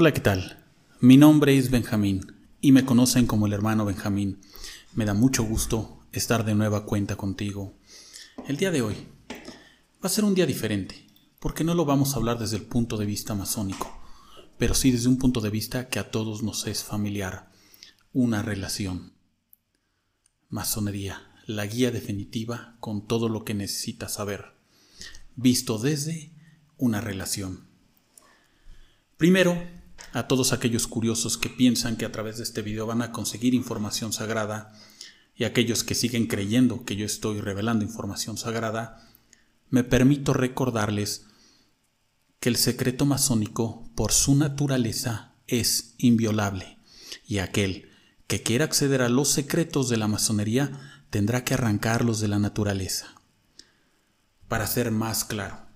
Hola, ¿qué tal? Mi nombre es Benjamín y me conocen como el hermano Benjamín. Me da mucho gusto estar de nueva cuenta contigo. El día de hoy va a ser un día diferente, porque no lo vamos a hablar desde el punto de vista masónico, pero sí desde un punto de vista que a todos nos es familiar, una relación. Masonería, la guía definitiva con todo lo que necesitas saber, visto desde una relación. Primero, a todos aquellos curiosos que piensan que a través de este video van a conseguir información sagrada y aquellos que siguen creyendo que yo estoy revelando información sagrada, me permito recordarles que el secreto masónico por su naturaleza es inviolable y aquel que quiera acceder a los secretos de la masonería tendrá que arrancarlos de la naturaleza. Para ser más claro,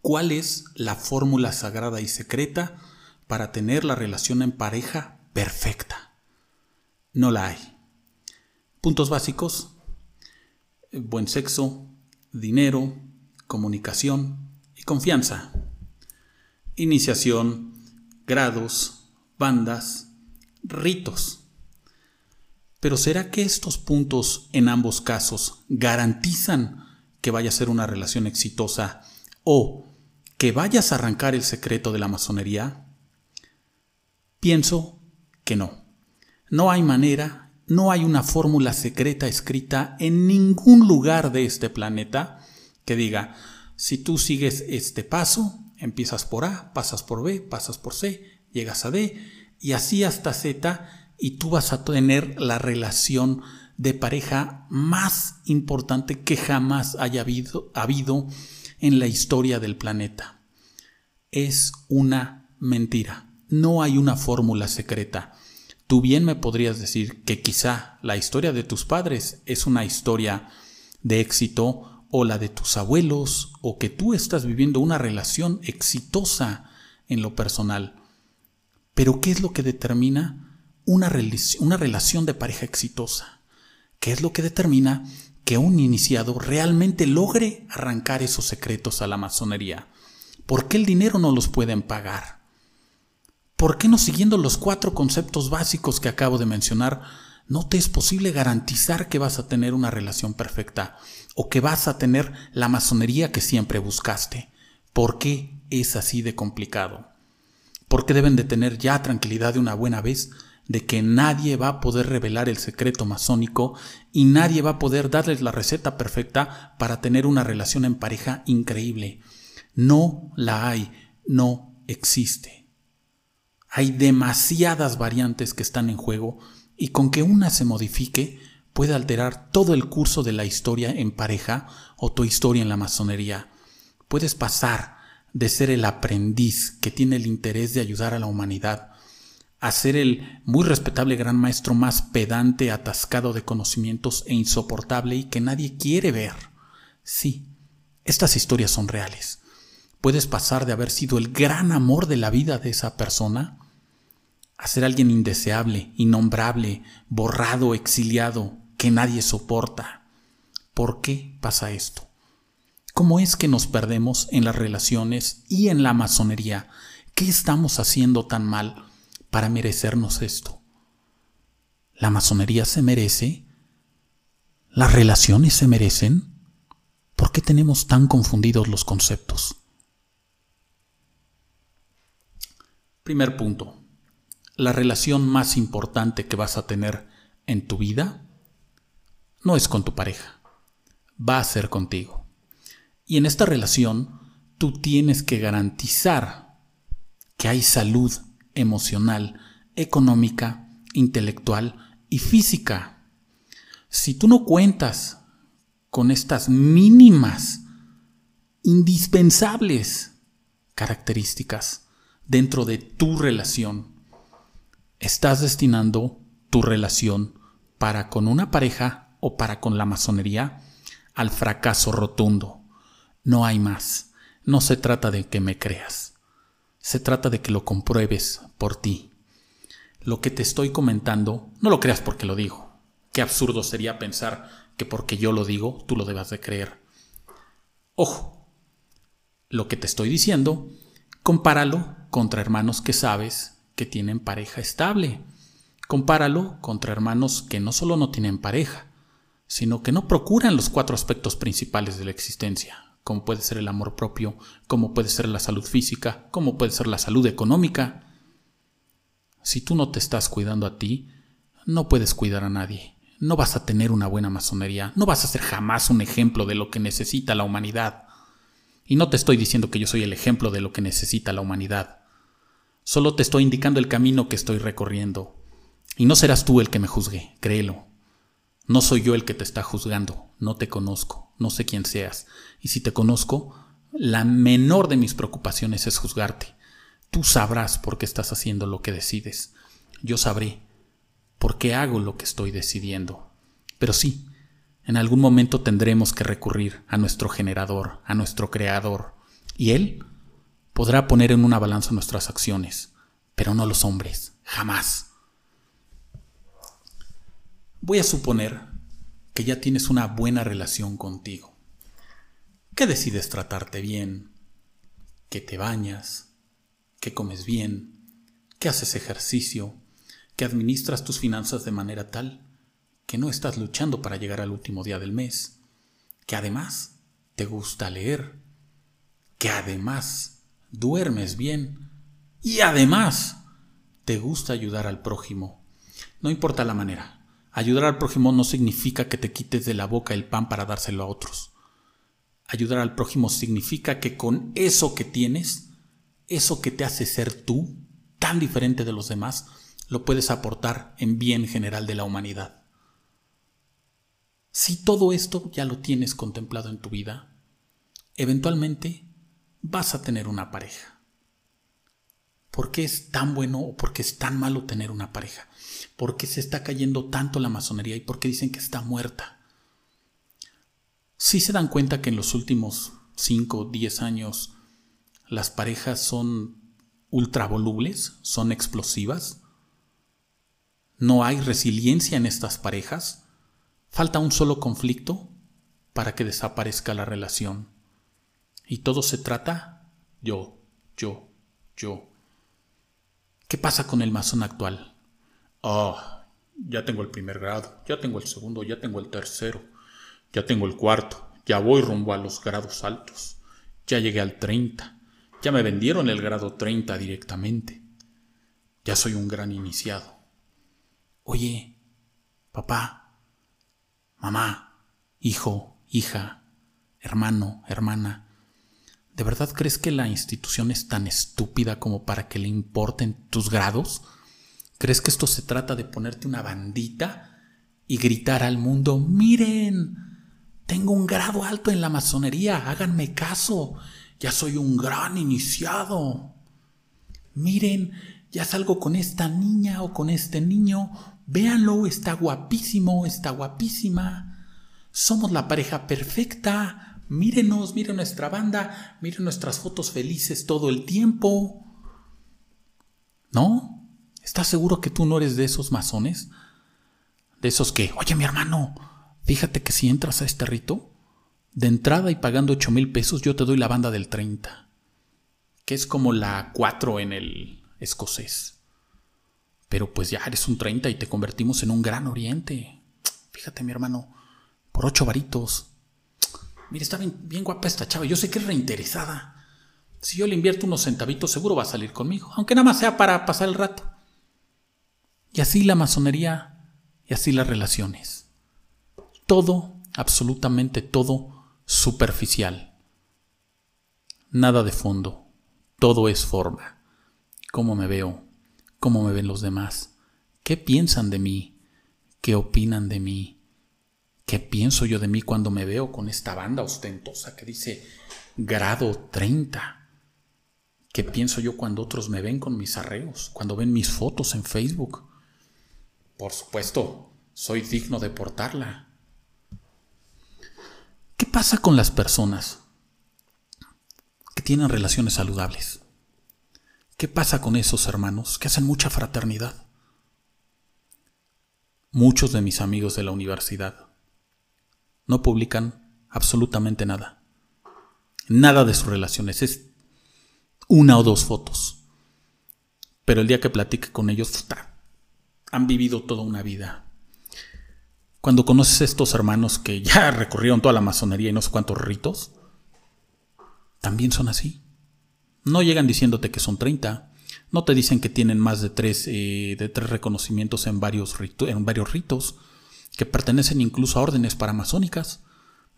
¿cuál es la fórmula sagrada y secreta para tener la relación en pareja perfecta. No la hay. Puntos básicos. Buen sexo, dinero, comunicación y confianza. Iniciación, grados, bandas, ritos. Pero ¿será que estos puntos en ambos casos garantizan que vaya a ser una relación exitosa o que vayas a arrancar el secreto de la masonería? Pienso que no. No hay manera, no hay una fórmula secreta escrita en ningún lugar de este planeta que diga, si tú sigues este paso, empiezas por A, pasas por B, pasas por C, llegas a D y así hasta Z y tú vas a tener la relación de pareja más importante que jamás haya habido, en la historia del planeta. Es una mentira no hay una fórmula secreta. Tú bien me podrías decir que quizá la historia de tus padres es una historia de éxito o la de tus abuelos o que tú estás viviendo una relación exitosa en lo personal. Pero ¿qué es lo que determina una, una relación de pareja exitosa? ¿Qué es lo que determina que un iniciado realmente logre arrancar esos secretos a la masonería? ¿Por qué el dinero no los pueden pagar? ¿Por qué no siguiendo los cuatro conceptos básicos que acabo de mencionar, no te es posible garantizar que vas a tener una relación perfecta o que vas a tener la masonería que siempre buscaste? ¿Por qué es así de complicado? ¿Por qué deben de tener ya tranquilidad de una buena vez de que nadie va a poder revelar el secreto masónico y nadie va a poder darles la receta perfecta para tener una relación en pareja increíble? No la hay, no existe. Hay demasiadas variantes que están en juego y con que una se modifique puede alterar todo el curso de la historia en pareja o tu historia en la masonería. Puedes pasar de ser el aprendiz que tiene el interés de ayudar a la humanidad a ser el muy respetable gran maestro más pedante, atascado de conocimientos e insoportable y que nadie quiere ver. Sí, estas historias son reales. Puedes pasar de haber sido el gran amor de la vida de esa persona a ser alguien indeseable, innombrable, borrado, exiliado, que nadie soporta. ¿Por qué pasa esto? ¿Cómo es que nos perdemos en las relaciones y en la masonería? ¿Qué estamos haciendo tan mal para merecernos esto? ¿La masonería se merece? ¿Las relaciones se merecen? ¿Por qué tenemos tan confundidos los conceptos? Primer punto la relación más importante que vas a tener en tu vida no es con tu pareja, va a ser contigo. Y en esta relación tú tienes que garantizar que hay salud emocional, económica, intelectual y física. Si tú no cuentas con estas mínimas, indispensables características dentro de tu relación, estás destinando tu relación para con una pareja o para con la masonería al fracaso rotundo. No hay más. No se trata de que me creas. Se trata de que lo compruebes por ti. Lo que te estoy comentando, no lo creas porque lo digo. Qué absurdo sería pensar que porque yo lo digo, tú lo debas de creer. Ojo, lo que te estoy diciendo, compáralo contra hermanos que sabes que tienen pareja estable. Compáralo contra hermanos que no solo no tienen pareja, sino que no procuran los cuatro aspectos principales de la existencia, como puede ser el amor propio, como puede ser la salud física, como puede ser la salud económica. Si tú no te estás cuidando a ti, no puedes cuidar a nadie. No vas a tener una buena masonería, no vas a ser jamás un ejemplo de lo que necesita la humanidad. Y no te estoy diciendo que yo soy el ejemplo de lo que necesita la humanidad. Solo te estoy indicando el camino que estoy recorriendo. Y no serás tú el que me juzgue, créelo. No soy yo el que te está juzgando, no te conozco, no sé quién seas, y si te conozco, la menor de mis preocupaciones es juzgarte. Tú sabrás por qué estás haciendo lo que decides. Yo sabré por qué hago lo que estoy decidiendo. Pero sí, en algún momento tendremos que recurrir a nuestro generador, a nuestro creador, y Él podrá poner en una balanza nuestras acciones, pero no los hombres, jamás. Voy a suponer que ya tienes una buena relación contigo, que decides tratarte bien, que te bañas, que comes bien, que haces ejercicio, que administras tus finanzas de manera tal que no estás luchando para llegar al último día del mes, que además te gusta leer, que además duermes bien y además te gusta ayudar al prójimo. No importa la manera, Ayudar al prójimo no significa que te quites de la boca el pan para dárselo a otros. Ayudar al prójimo significa que con eso que tienes, eso que te hace ser tú, tan diferente de los demás, lo puedes aportar en bien general de la humanidad. Si todo esto ya lo tienes contemplado en tu vida, eventualmente vas a tener una pareja. ¿Por qué es tan bueno o por qué es tan malo tener una pareja? ¿Por qué se está cayendo tanto la masonería y por qué dicen que está muerta? Si se dan cuenta que en los últimos 5 o 10 años las parejas son ultra volubles, son explosivas. No hay resiliencia en estas parejas. Falta un solo conflicto para que desaparezca la relación. Y todo se trata yo, yo, yo. ¿Qué pasa con el masón actual? Ah, ya tengo el primer grado, ya tengo el segundo, ya tengo el tercero, ya tengo el cuarto, ya voy rumbo a los grados altos, ya llegué al 30, ya me vendieron el grado 30 directamente, ya soy un gran iniciado. Oye, papá, mamá, hijo, hija, hermano, hermana, ¿de verdad crees que la institución es tan estúpida como para que le importen tus grados? ¿Crees que esto se trata de ponerte una bandita y gritar al mundo, miren, tengo un grado alto en la masonería, háganme caso, ya soy un gran iniciado. Miren, ya salgo con esta niña o con este niño, véanlo, está guapísimo, está guapísima. Somos la pareja perfecta. Mírenos, miren nuestra banda, miren nuestras fotos felices todo el tiempo. ¿No? ¿Estás seguro que tú no eres de esos masones? De esos que, oye mi hermano, fíjate que si entras a este rito, de entrada y pagando 8 mil pesos yo te doy la banda del 30, que es como la 4 en el escocés. Pero pues ya eres un 30 y te convertimos en un gran oriente. Fíjate mi hermano, por 8 varitos. Mira, está bien, bien guapa esta chava, yo sé que es reinteresada. Si yo le invierto unos centavitos, seguro va a salir conmigo, aunque nada más sea para pasar el rato. Y así la masonería y así las relaciones. Todo, absolutamente todo, superficial. Nada de fondo. Todo es forma. ¿Cómo me veo? ¿Cómo me ven los demás? ¿Qué piensan de mí? ¿Qué opinan de mí? ¿Qué pienso yo de mí cuando me veo con esta banda ostentosa que dice grado 30? ¿Qué pienso yo cuando otros me ven con mis arreos? Cuando ven mis fotos en Facebook? Por supuesto, soy digno de portarla. ¿Qué pasa con las personas que tienen relaciones saludables? ¿Qué pasa con esos hermanos que hacen mucha fraternidad? Muchos de mis amigos de la universidad no publican absolutamente nada. Nada de sus relaciones. Es una o dos fotos. pero el día que platique con ellos, han vivido toda una vida. Cuando conoces a estos hermanos que ya recorrieron toda la masonería y no sé cuántos ritos, también son así. No llegan diciéndote que son 30, no te dicen que tienen más de tres, eh, de tres reconocimientos en varios, en varios ritos, que pertenecen incluso a órdenes paramasónicas.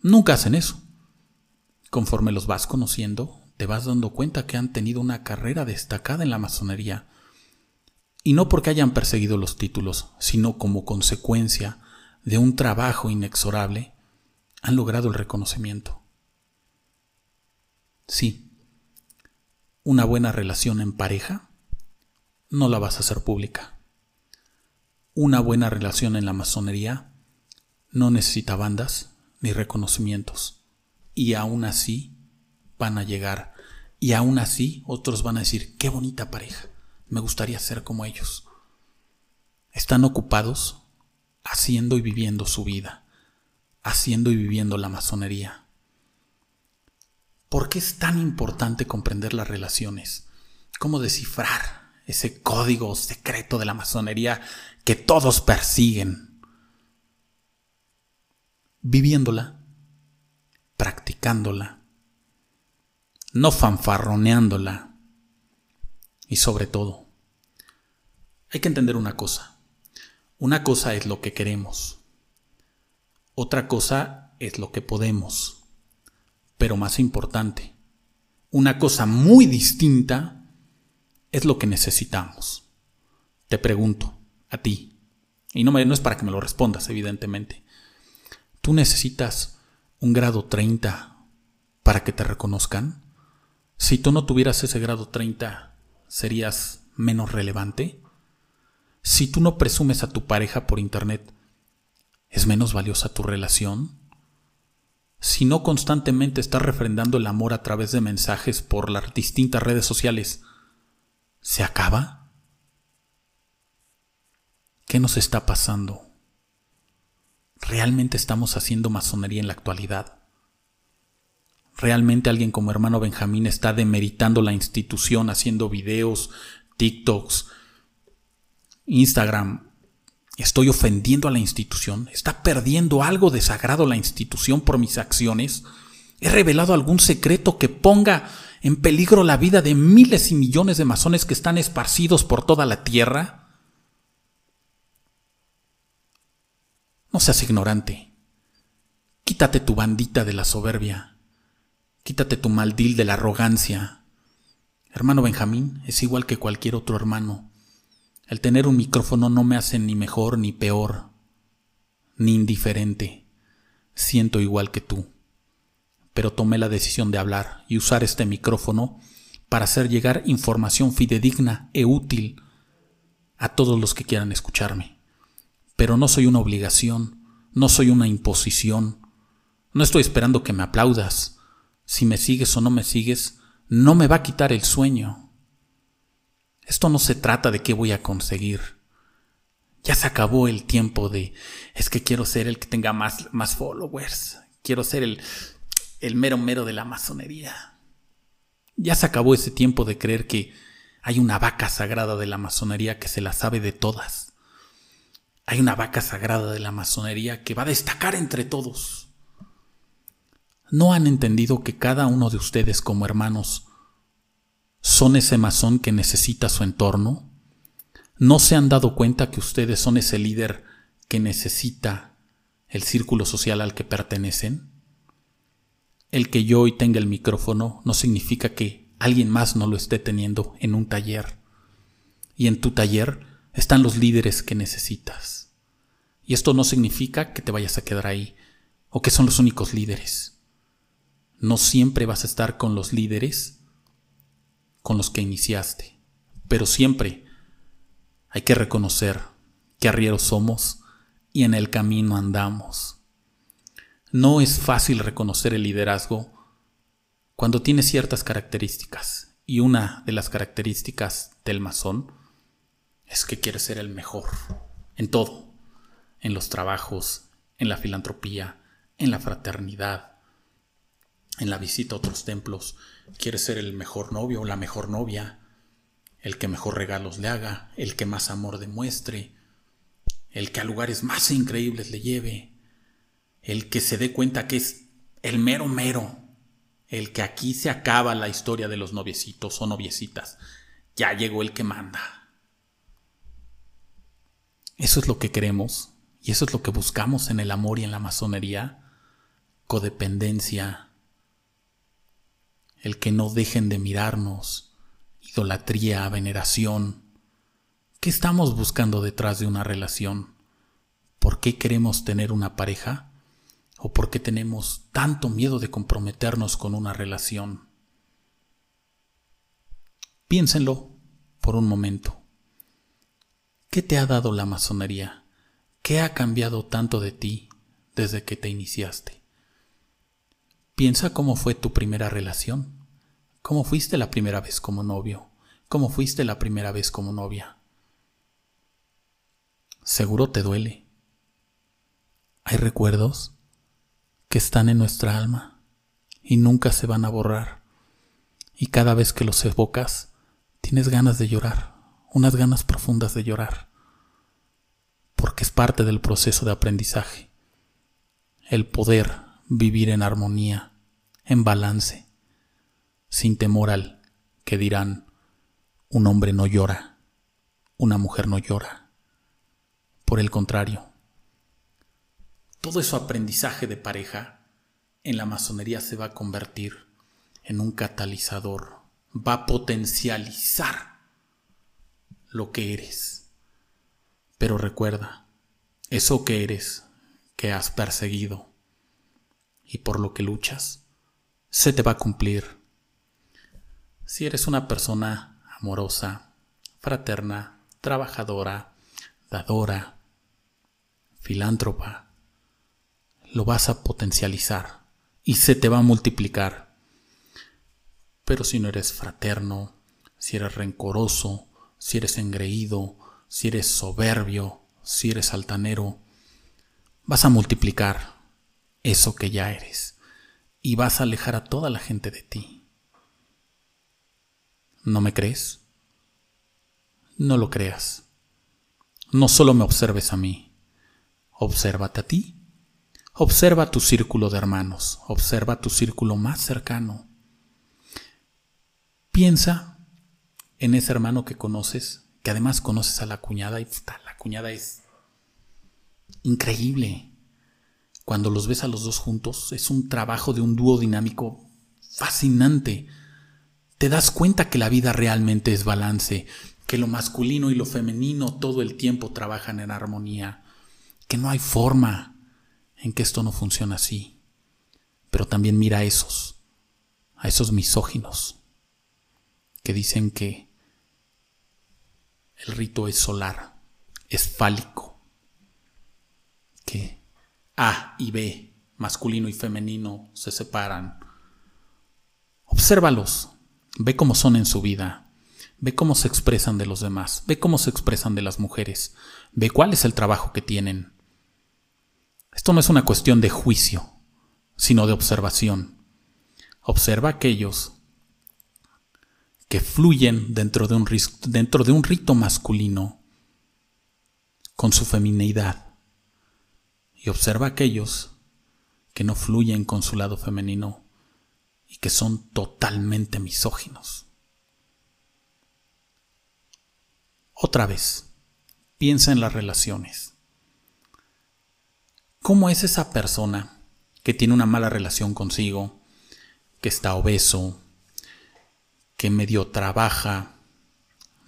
Nunca hacen eso. Conforme los vas conociendo, te vas dando cuenta que han tenido una carrera destacada en la masonería. Y no porque hayan perseguido los títulos, sino como consecuencia de un trabajo inexorable, han logrado el reconocimiento. Sí, una buena relación en pareja no la vas a hacer pública. Una buena relación en la masonería no necesita bandas ni reconocimientos. Y aún así van a llegar. Y aún así otros van a decir, qué bonita pareja, me gustaría ser como ellos. Están ocupados haciendo y viviendo su vida, haciendo y viviendo la masonería. ¿Por qué es tan importante comprender las relaciones? ¿Cómo descifrar ese código secreto de la masonería que todos persiguen? Viviéndola, practicándola, no fanfarroneándola y sobre todo, hay que entender una cosa. Una cosa es lo que queremos. Otra cosa es lo que podemos. Pero más importante, una cosa muy distinta es lo que necesitamos. Te pregunto, a ti, y no, me, es para que me lo respondas, evidentemente. ¿Tú necesitas un grado 30 para que te reconozcan? Si tú no tuvieras ese grado 30, ¿serías menos relevante? Si tú no presumes a tu pareja por internet, ¿es menos valiosa tu relación? Si no constantemente estás refrendando el amor a través de mensajes por las distintas redes sociales, ¿se acaba? ¿Qué nos está pasando? ¿Realmente estamos haciendo masonería en la actualidad? ¿Realmente alguien como hermano Benjamín está demeritando la institución haciendo videos, TikToks, Instagram, estoy ofendiendo a la institución, está perdiendo algo de sagrado la institución por mis acciones, he revelado algún secreto que ponga en peligro la vida de miles y millones de masones que están esparcidos por toda la tierra. No seas ignorante. Quítate tu bandita de la soberbia. Quítate tu maldil de la arrogancia. Hermano Benjamín es igual que cualquier otro hermano. El tener un micrófono no me hace ni mejor ni peor, ni indiferente. Siento igual que tú. Pero tomé la decisión de hablar y usar este micrófono para hacer llegar información fidedigna e útil a todos los que quieran escucharme. Pero no soy una obligación, no soy una imposición. No estoy esperando que me aplaudas. Si me sigues o no me sigues, no me va a quitar el sueño. Esto no se trata de qué voy a conseguir. Ya se acabó el tiempo de es que quiero ser el que tenga más, más followers. Quiero ser el, el mero mero de la masonería. Ya se acabó ese tiempo de creer que hay una vaca sagrada de la masonería que se la sabe de todas. Hay una vaca sagrada de la masonería que va a destacar entre todos. ¿No han entendido que cada uno de ustedes como hermanos son ese masón que necesita su entorno? ¿No se han dado cuenta que ustedes son ese líder que necesita el círculo social al que pertenecen? El que yo hoy tenga el micrófono no significa que alguien más no lo esté teniendo en un taller. Y en tu taller están los líderes que necesitas. Y esto no significa que te vayas a quedar ahí o que son los únicos líderes. No siempre vas a estar con los líderes con los que iniciaste. Pero siempre hay que reconocer que arrieros somos y en el camino andamos. No es fácil reconocer el liderazgo cuando tiene ciertas características. Y una de las características del masón es que quiere ser el mejor en todo, en los trabajos, en la filantropía, en la fraternidad, en la visita a otros templos, quiere ser el mejor novio o la mejor novia, el que mejor regalos le haga, el que más amor demuestre, el que a lugares más increíbles le lleve, el que se dé cuenta que es el mero mero, el que aquí se acaba la historia de los noviecitos o noviecitas, ya llegó el que manda. Eso es lo que queremos y eso es lo que buscamos en el amor y en la masonería, codependencia, el que no dejen de mirarnos, idolatría, veneración. ¿Qué estamos buscando detrás de una relación? ¿Por qué queremos tener una pareja? ¿O por qué tenemos tanto miedo de comprometernos con una relación? Piénsenlo por un momento. ¿Qué te ha dado la masonería? ¿Qué ha cambiado tanto de ti desde que te iniciaste? Piensa cómo fue tu primera relación. ¿Cómo fuiste la primera vez como novio? ¿Cómo fuiste la primera vez como novia? Seguro te duele. Hay recuerdos que están en nuestra alma y nunca se van a borrar. Y cada vez que los evocas, tienes ganas de llorar, unas ganas profundas de llorar, porque es parte del proceso de aprendizaje. El poder vivir en armonía, en balance, sin temor al que dirán, un hombre no llora, una mujer no llora. Por el contrario, todo ese aprendizaje de pareja en la masonería se va a convertir en un catalizador, va a potencializar lo que eres. Pero recuerda, eso que eres, que has perseguido y por lo que luchas, se te va a cumplir. Si eres una persona amorosa, fraterna, trabajadora, dadora, filántropa, lo vas a potencializar y se te va a multiplicar. Pero si no eres fraterno, si eres rencoroso, si eres engreído, si eres soberbio, si eres altanero, vas a multiplicar eso que ya eres y vas a alejar a toda la gente de ti. ¿No me crees? No lo creas. No solo me observes a mí, obsérvate a ti. Observa tu círculo de hermanos, observa tu círculo más cercano. Piensa en ese hermano que conoces, que además conoces a la cuñada y la cuñada es increíble. Cuando los ves a los dos juntos, es un trabajo de un dúo dinámico fascinante te das cuenta que la vida realmente es balance, que lo masculino y lo femenino todo el tiempo trabajan en armonía, que no hay forma en que esto no funcione así. Pero también mira a esos, a esos misóginos, que dicen que el rito es solar, es fálico, que A y B, masculino y femenino, se separan. Obsérvalos, Ve cómo son en su vida. Ve cómo se expresan de los demás. Ve cómo se expresan de las mujeres. Ve cuál es el trabajo que tienen. Esto no es una cuestión de juicio, sino de observación. Observa aquellos que fluyen dentro de un, dentro de un rito masculino con su femineidad. Y observa aquellos que no fluyen con su lado femenino y que son totalmente misóginos. Otra vez, piensa en las relaciones. ¿Cómo es esa persona que tiene una mala relación consigo, que está obeso, que medio trabaja,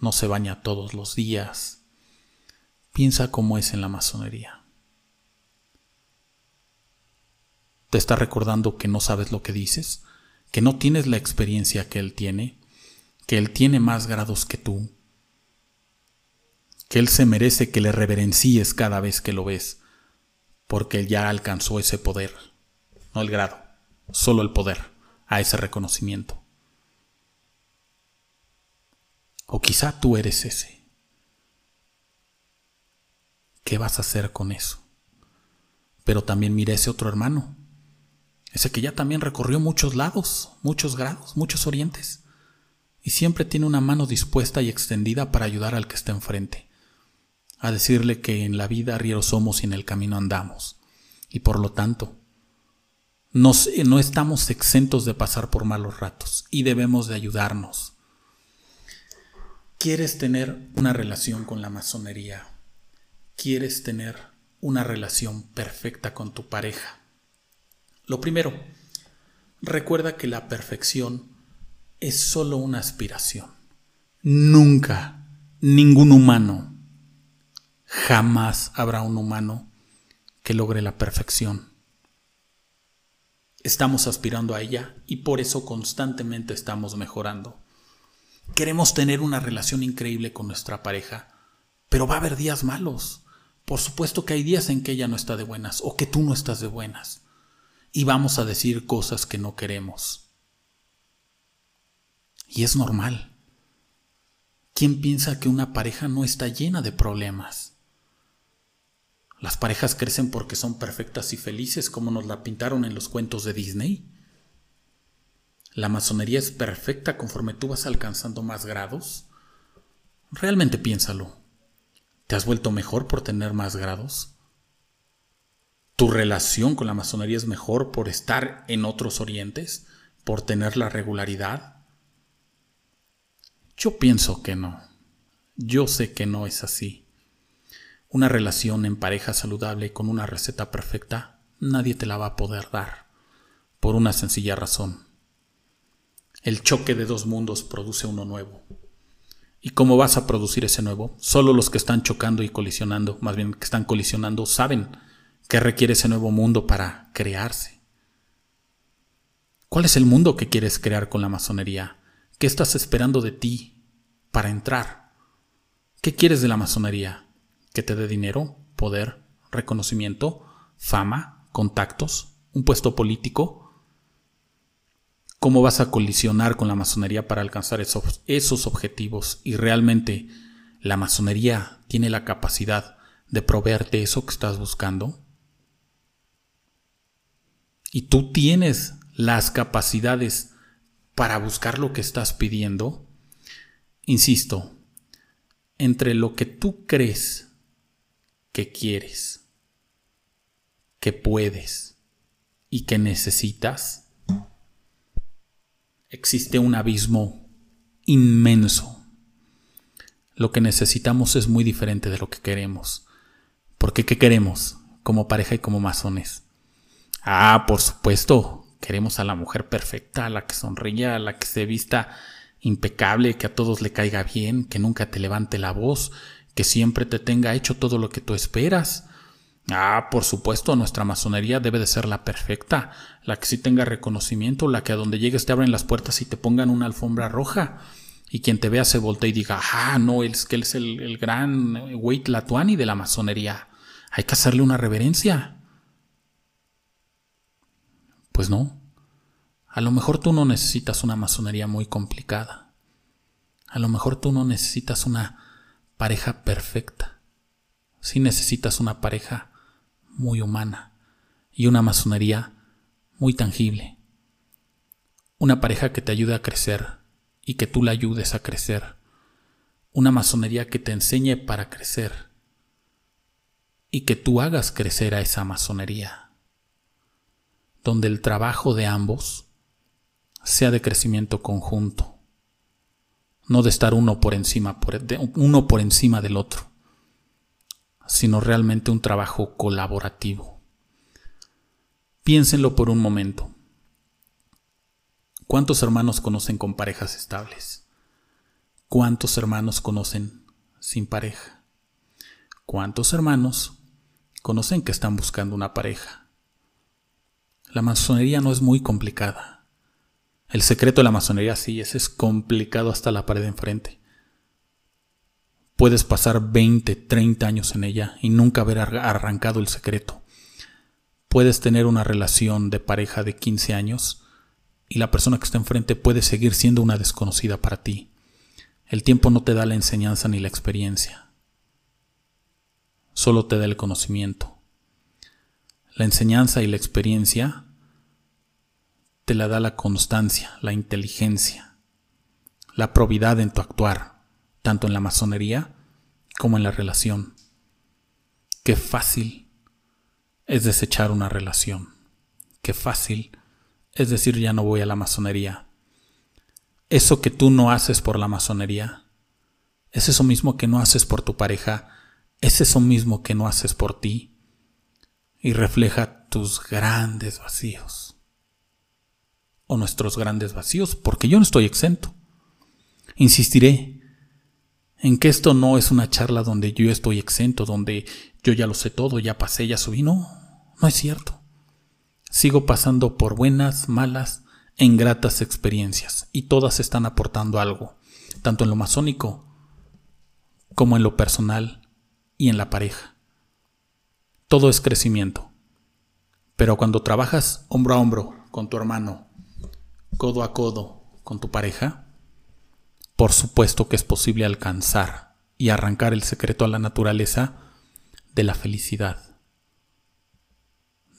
no se baña todos los días? Piensa cómo es en la masonería. ¿Te está recordando que no sabes lo que dices? que no tienes la experiencia que Él tiene, que Él tiene más grados que tú, que Él se merece que le reverencies cada vez que lo ves, porque Él ya alcanzó ese poder, no el grado, solo el poder, a ese reconocimiento. O quizá tú eres ese. ¿Qué vas a hacer con eso? Pero también mira ese otro hermano ese que ya también recorrió muchos lados, muchos grados, muchos orientes. y siempre tiene una mano dispuesta y extendida para ayudar al que está enfrente, a decirle que en la vida arrieros somos y en el camino andamos, y por lo tanto, no estamos exentos de pasar por malos ratos y debemos de ayudarnos. ¿Quieres tener una relación con la masonería? ¿Quieres tener una relación perfecta con tu pareja? Lo primero, recuerda que la perfección es solo una aspiración. Nunca, ningún humano, jamás habrá un humano que logre la perfección. Estamos aspirando a ella y por eso constantemente estamos mejorando. Queremos tener una relación increíble con nuestra pareja, pero va a haber días malos. Por supuesto que hay días en que ella no está de buenas o que tú no estás de buenas. Y vamos a decir cosas que no queremos. Y es normal. ¿Quién piensa que una pareja no está llena de problemas? Las parejas crecen porque son perfectas y felices como nos la pintaron en los cuentos de Disney. La masonería es perfecta conforme tú vas alcanzando más grados. Realmente piénsalo. ¿Te has vuelto mejor por tener más grados? ¿Tu relación con la masonería es mejor por estar en otros orientes? ¿Por tener la regularidad? Yo pienso que no. Yo sé que no es así. Una relación en pareja saludable con una receta perfecta, nadie te la va a poder dar, por una sencilla razón. El choque de dos mundos produce uno nuevo. ¿Y cómo vas a producir ese nuevo? Solo los que están chocando y colisionando, más bien que están colisionando, saben qué requiere ese nuevo mundo para crearse. ¿Cuál es el mundo que quieres crear con la masonería? ¿Qué estás esperando de ti para entrar? ¿Qué quieres de la masonería? ¿Que te dé dinero, poder, reconocimiento, fama, contactos, un puesto político? ¿Cómo vas a colisionar con la masonería para alcanzar esos, objetivos? Y realmente la masonería tiene la capacidad de proveerte eso que estás buscando. Y tú tienes las capacidades para buscar lo que estás pidiendo, insisto, entre lo que tú crees que quieres, que puedes y que necesitas, existe un abismo inmenso. Lo que necesitamos es muy diferente de lo que queremos. Porque ¿qué queremos como pareja y como masones? Ah, por supuesto, Queremos a la mujer perfecta, a la que sonría, a la que se vista impecable, que a todos le caiga bien, que nunca te levante la voz, que siempre te tenga hecho todo lo que tú esperas. Ah, por supuesto, nuestra masonería debe de ser la perfecta, la que sí tenga reconocimiento, la que a donde llegues te abren las puertas y te pongan una alfombra roja. Y quien te vea se voltea y diga, ah, no, es que él es el, gran Wait Latuani de la masonería. Hay que hacerle una reverencia. Pues no. A lo mejor tú no necesitas una masonería muy complicada. A lo mejor tú no necesitas una pareja perfecta. Sí necesitas una pareja muy humana y una masonería muy tangible. Una pareja que te ayude a crecer y que tú la ayudes a crecer. Una masonería que te enseñe para crecer y que tú hagas crecer a esa masonería donde el trabajo de ambos sea de crecimiento conjunto, no de estar uno por encima, uno por encima del otro, sino realmente un trabajo colaborativo. Piénsenlo por un momento. ¿Cuántos hermanos conocen con parejas estables? ¿Cuántos hermanos conocen sin pareja? ¿Cuántos hermanos conocen que están buscando una pareja? La masonería no es muy complicada. El secreto de la masonería sí, es complicado hasta la pared de enfrente. Puedes pasar 20, 30 años en ella y nunca haber arrancado el secreto. Puedes tener una relación de pareja de 15 años y la persona que está enfrente puede seguir siendo una desconocida para ti. El tiempo no te da la enseñanza ni la experiencia. Solo te da el conocimiento. La enseñanza y la experiencia te la da la constancia, la inteligencia, la probidad en tu actuar, tanto en la masonería como en la relación. Qué fácil es desechar una relación. Qué fácil es decir ya no voy a la masonería. Eso que tú no haces por la masonería, es eso mismo que no haces por tu pareja, es eso mismo que no haces por ti y refleja tus grandes vacíos o nuestros grandes vacíos, porque yo no estoy exento. Insistiré en que esto no es una charla donde yo estoy exento, donde yo ya lo sé todo, ya pasé, ya subí. No, no es cierto. Sigo pasando por buenas, malas e ingratas experiencias y todas están aportando algo, tanto en lo masónico como en lo personal y en la pareja. Todo es crecimiento. Pero cuando trabajas hombro a hombro con tu hermano, codo a codo con tu pareja, por supuesto que es posible alcanzar y arrancar el secreto a la naturaleza de la felicidad,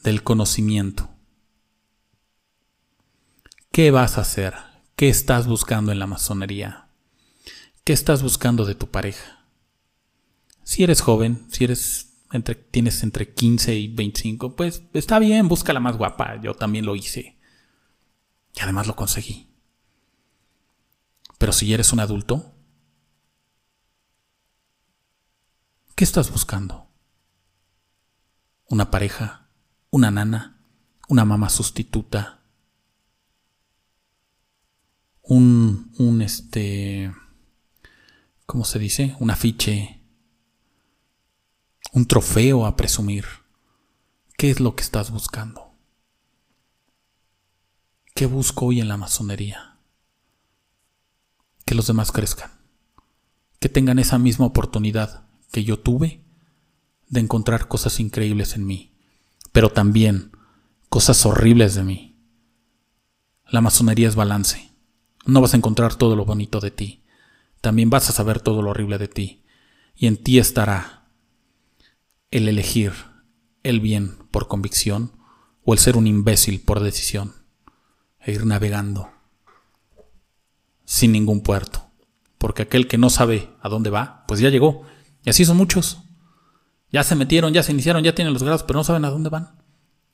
del conocimiento. ¿Qué vas a hacer? ¿Qué estás buscando en la masonería? ¿Qué estás buscando de tu pareja? Si eres joven, si eres entre, tienes entre 15 y 25, pues está bien, busca la más guapa. Yo también lo hice. Y además lo conseguí. Pero si eres un adulto, ¿qué estás buscando? ¿Una pareja? ¿Una nana? ¿Una mamá sustituta? Un, un este, ¿cómo se dice? Un afiche, un trofeo a presumir. ¿Qué es lo que estás buscando? ¿Qué busco hoy en la masonería? Que los demás crezcan, que tengan esa misma oportunidad que yo tuve de encontrar cosas increíbles en mí, pero también cosas horribles de mí. La masonería es balance. No vas a encontrar todo lo bonito de ti, también vas a saber todo lo horrible de ti, y en ti estará el elegir el bien por convicción o el ser un imbécil por decisión e ir navegando sin ningún puerto. Porque aquel que no sabe a dónde va, pues ya llegó. Y así son muchos. Ya se metieron, ya se iniciaron, ya tienen los grados, pero no saben a dónde van.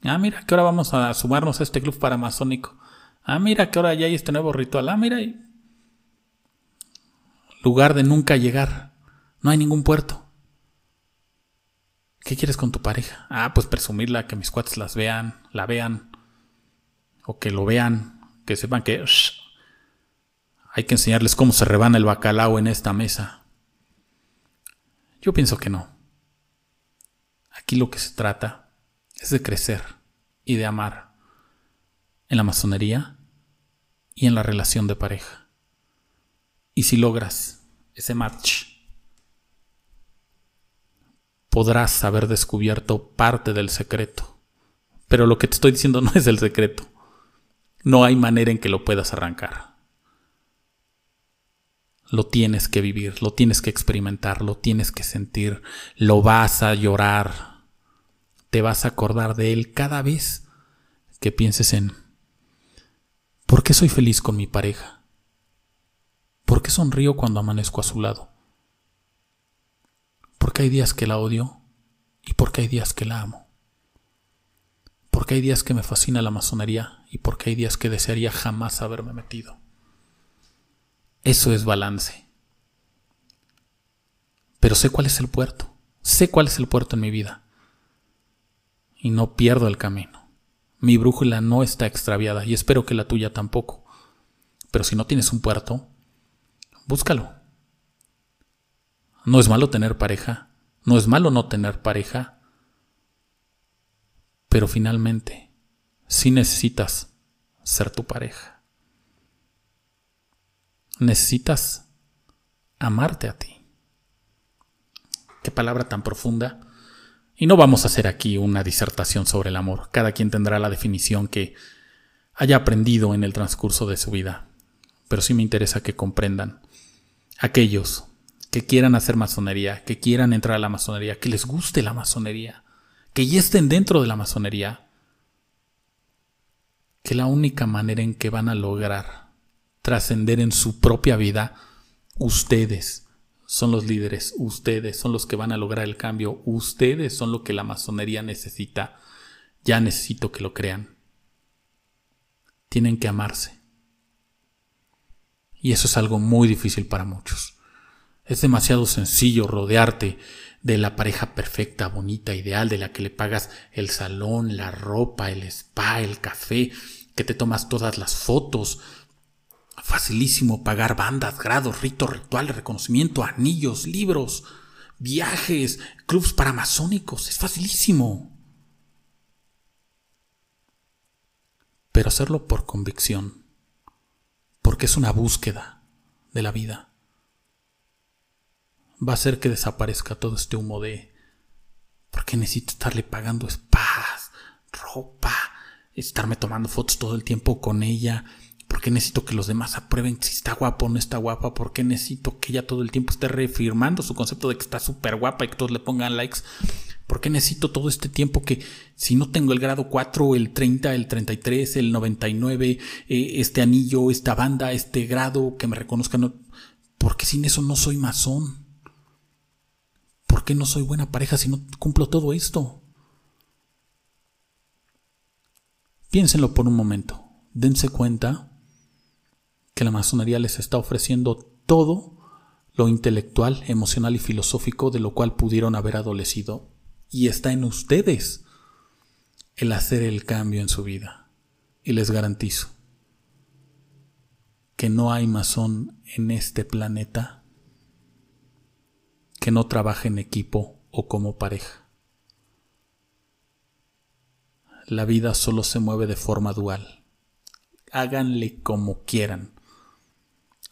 Ah, mira, que ahora vamos a sumarnos a este club paramazónico. Ah, mira, que ahora ya hay este nuevo ritual. Ah, mira. Lugar de nunca llegar. No hay ningún puerto. ¿Qué quieres con tu pareja? Ah, pues presumirla, que mis cuates las vean, la vean o que lo vean, que sepan que hay que enseñarles cómo se rebana el bacalao en esta mesa. Yo pienso que no. Aquí lo que se trata es de crecer y de amar en la masonería y en la relación de pareja. Y si logras ese match, podrás haber descubierto parte del secreto. Pero lo que te estoy diciendo no es el secreto. No hay manera en que lo puedas arrancar. Lo tienes que vivir, lo tienes que experimentar, lo tienes que sentir, lo vas a llorar. Te vas a acordar de él cada vez que pienses en ¿por qué soy feliz con mi pareja? ¿Por qué sonrío cuando amanezco a su lado? ¿Por qué hay días que la odio y por qué hay días que la amo? Porque hay días que me fascina la masonería y porque hay días que desearía jamás haberme metido. Eso es balance. Pero sé cuál es el puerto, sé cuál es el puerto en mi vida. Y no pierdo el camino. Mi brújula no está extraviada y espero que la tuya tampoco. Pero si no tienes un puerto, búscalo. No es malo tener pareja, no es malo no tener pareja, pero finalmente, sí necesitas ser tu pareja. Necesitas amarte a ti. Qué palabra tan profunda. Y no vamos a hacer aquí una disertación sobre el amor. Cada quien tendrá la definición que haya aprendido en el transcurso de su vida. Pero sí me interesa que comprendan aquellos que quieran hacer masonería, que quieran entrar a la masonería, que les guste la masonería, que ya estén dentro de la masonería, que la única manera en que van a lograr trascender en su propia vida, ustedes son los líderes, ustedes son los que van a lograr el cambio, ustedes son lo que la masonería necesita. Ya necesito que lo crean. Tienen que amarse. Y eso es algo muy difícil para muchos. Es demasiado sencillo rodearte de la pareja perfecta, bonita, ideal, de la que le pagas el salón, la ropa, el spa, el café, que te tomas todas las fotos. Facilísimo pagar bandas, grados, ritos, rituales, reconocimiento, anillos, libros, viajes, clubs paramasónicos. Es facilísimo. Pero hacerlo por convicción, porque es una búsqueda de la vida va a hacer que desaparezca todo este humo de ¿por qué necesito estarle pagando spas, ropa, estarme tomando fotos todo el tiempo con ella? ¿Por qué necesito que los demás aprueben si está guapa o no está guapa? ¿Por qué necesito que ella todo el tiempo esté reafirmando su concepto de que está súper guapa y que todos le pongan likes? ¿Por qué necesito todo este tiempo que si no tengo el grado 4, el 30, el 33, el 99, eh, este anillo, esta banda, este grado, que me reconozcan? ¿Por qué sin eso no soy masón? ¿Por qué no soy buena pareja si no cumplo todo esto? Piénsenlo por un momento. Dense cuenta que la masonería les está ofreciendo todo lo intelectual, emocional y filosófico de lo cual pudieron haber adolecido. Y está en ustedes el hacer el cambio en su vida. Y les garantizo que no hay masón en este planeta que no trabaje en equipo o como pareja. La vida solo se mueve de forma dual. Háganle como quieran.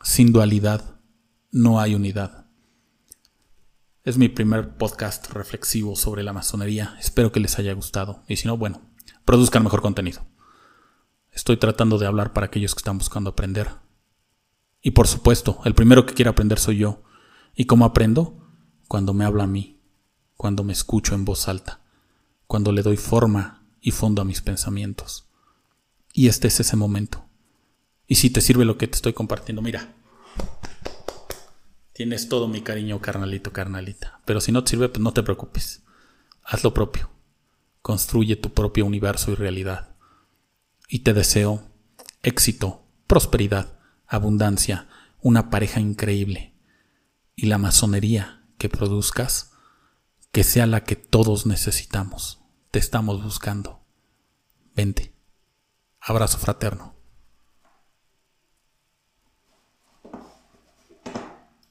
Sin dualidad no hay unidad. Es mi primer podcast reflexivo sobre la masonería. Espero que les haya gustado. Y si no, bueno, produzcan mejor contenido. Estoy tratando de hablar para aquellos que están buscando aprender. Y por supuesto, el primero que quiere aprender soy yo. ¿Y cómo aprendo? Cuando me habla a mí, cuando me escucho en voz alta, cuando le doy forma y fondo a mis pensamientos. Y este es ese momento. Y si te sirve lo que te estoy compartiendo, mira. Tienes todo mi cariño, carnalito, carnalita. Pero si no te sirve, pues no te preocupes. Haz lo propio. Construye tu propio universo y realidad. Y te deseo éxito, prosperidad, abundancia, una pareja increíble. Y la masonería que produzcas que sea la que todos necesitamos. Te estamos buscando. Vente. Abrazo fraterno.